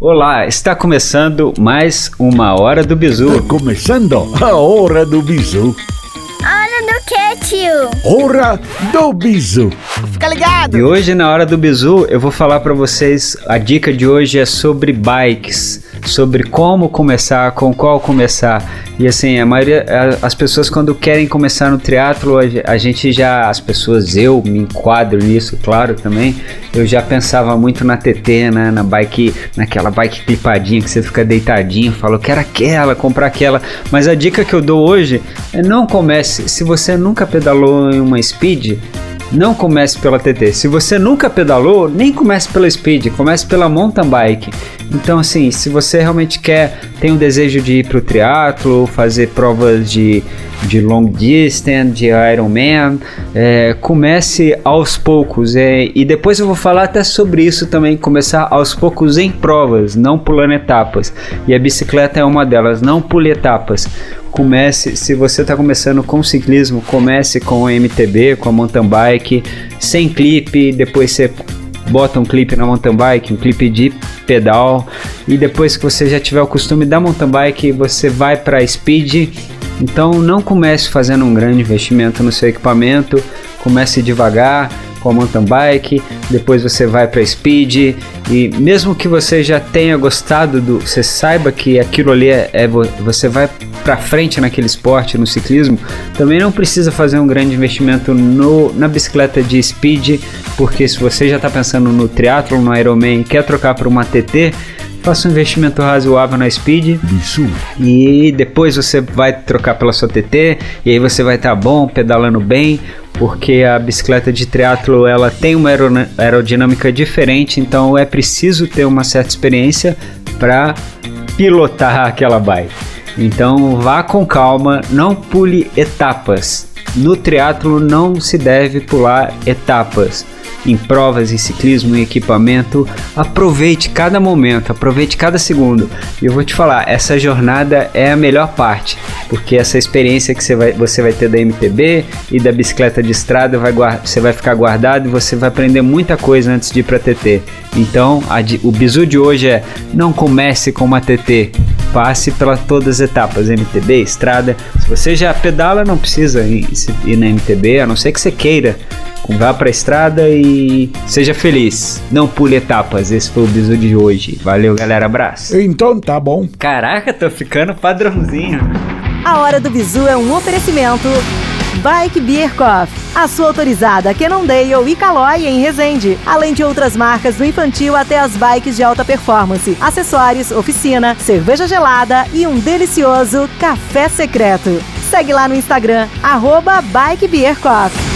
Olá, está começando mais uma Hora do Bizu. Está começando a Hora do Bizu. Hora do que, tio? Hora do Bizu. Fica ligado! E hoje, na Hora do Bizu, eu vou falar para vocês. A dica de hoje é sobre bikes, sobre como começar, com qual começar. E assim, a maioria, as pessoas quando querem começar no triatlo, a gente já, as pessoas, eu me enquadro nisso, claro, também. Eu já pensava muito na TT, né, na bike, naquela bike clipadinha que você fica deitadinho, fala, quero aquela, comprar aquela. Mas a dica que eu dou hoje é não comece, se você nunca pedalou em uma speed, não comece pela TT. Se você nunca pedalou, nem comece pela Speed, comece pela mountain bike. Então, assim, se você realmente quer, tem o desejo de ir para o triatlo, fazer provas de, de long distance, de Ironman, é, comece aos poucos. É, e depois eu vou falar até sobre isso também, começar aos poucos em provas, não pulando etapas. E a bicicleta é uma delas, não pule etapas comece, se você está começando com ciclismo, comece com o MTB, com a mountain bike, sem clipe, depois você bota um clipe na mountain bike, um clipe de pedal, e depois que você já tiver o costume da mountain bike, você vai para speed. Então não comece fazendo um grande investimento no seu equipamento, comece devagar, com a mountain bike, depois você vai para speed e mesmo que você já tenha gostado do, você saiba que aquilo ali é, é você vai para frente naquele esporte, no ciclismo, também não precisa fazer um grande investimento no, na bicicleta de speed, porque se você já está pensando no triathlon, no Ironman, e quer trocar para uma TT, faça um investimento razoável na Speed. E depois você vai trocar pela sua TT e aí você vai estar tá bom, pedalando bem, porque a bicicleta de triatlo ela tem uma aerodinâmica diferente, então é preciso ter uma certa experiência para pilotar aquela bike. Então vá com calma, não pule etapas. No triatlo não se deve pular etapas em provas, em ciclismo, em equipamento. Aproveite cada momento, aproveite cada segundo. E eu vou te falar, essa jornada é a melhor parte, porque essa experiência que você vai, você vai ter da MTB e da bicicleta de estrada, vai, você vai ficar guardado e você vai aprender muita coisa antes de ir para TT. Então, a, o bizu de hoje é não comece com uma TT, passe pela todas as etapas, MTB, estrada. Se você já pedala, não precisa ir, ir na MTB, a não ser que você queira Vá pra estrada e seja feliz. Não pule etapas. Esse foi o bisu de hoje. Valeu, galera. Abraço. Então tá bom. Caraca, tô ficando padrãozinho. A hora do bisu é um oferecimento. Bike Beer Coffee, a sua autorizada Cannondale e Caloi em Resende, além de outras marcas do infantil até as bikes de alta performance, acessórios, oficina, cerveja gelada e um delicioso café secreto. Segue lá no Instagram, arroba Bike Beer Coffee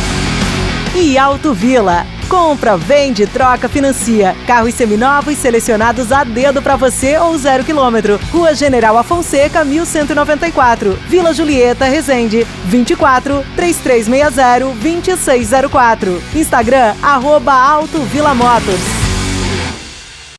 e Auto Vila. Compra, vende, troca, financia. Carros seminovos selecionados a dedo para você ou zero quilômetro. Rua General Afonseca, 1194. Vila Julieta, Resende. 24 3360 2604. Instagram, arroba Auto Vila Motors.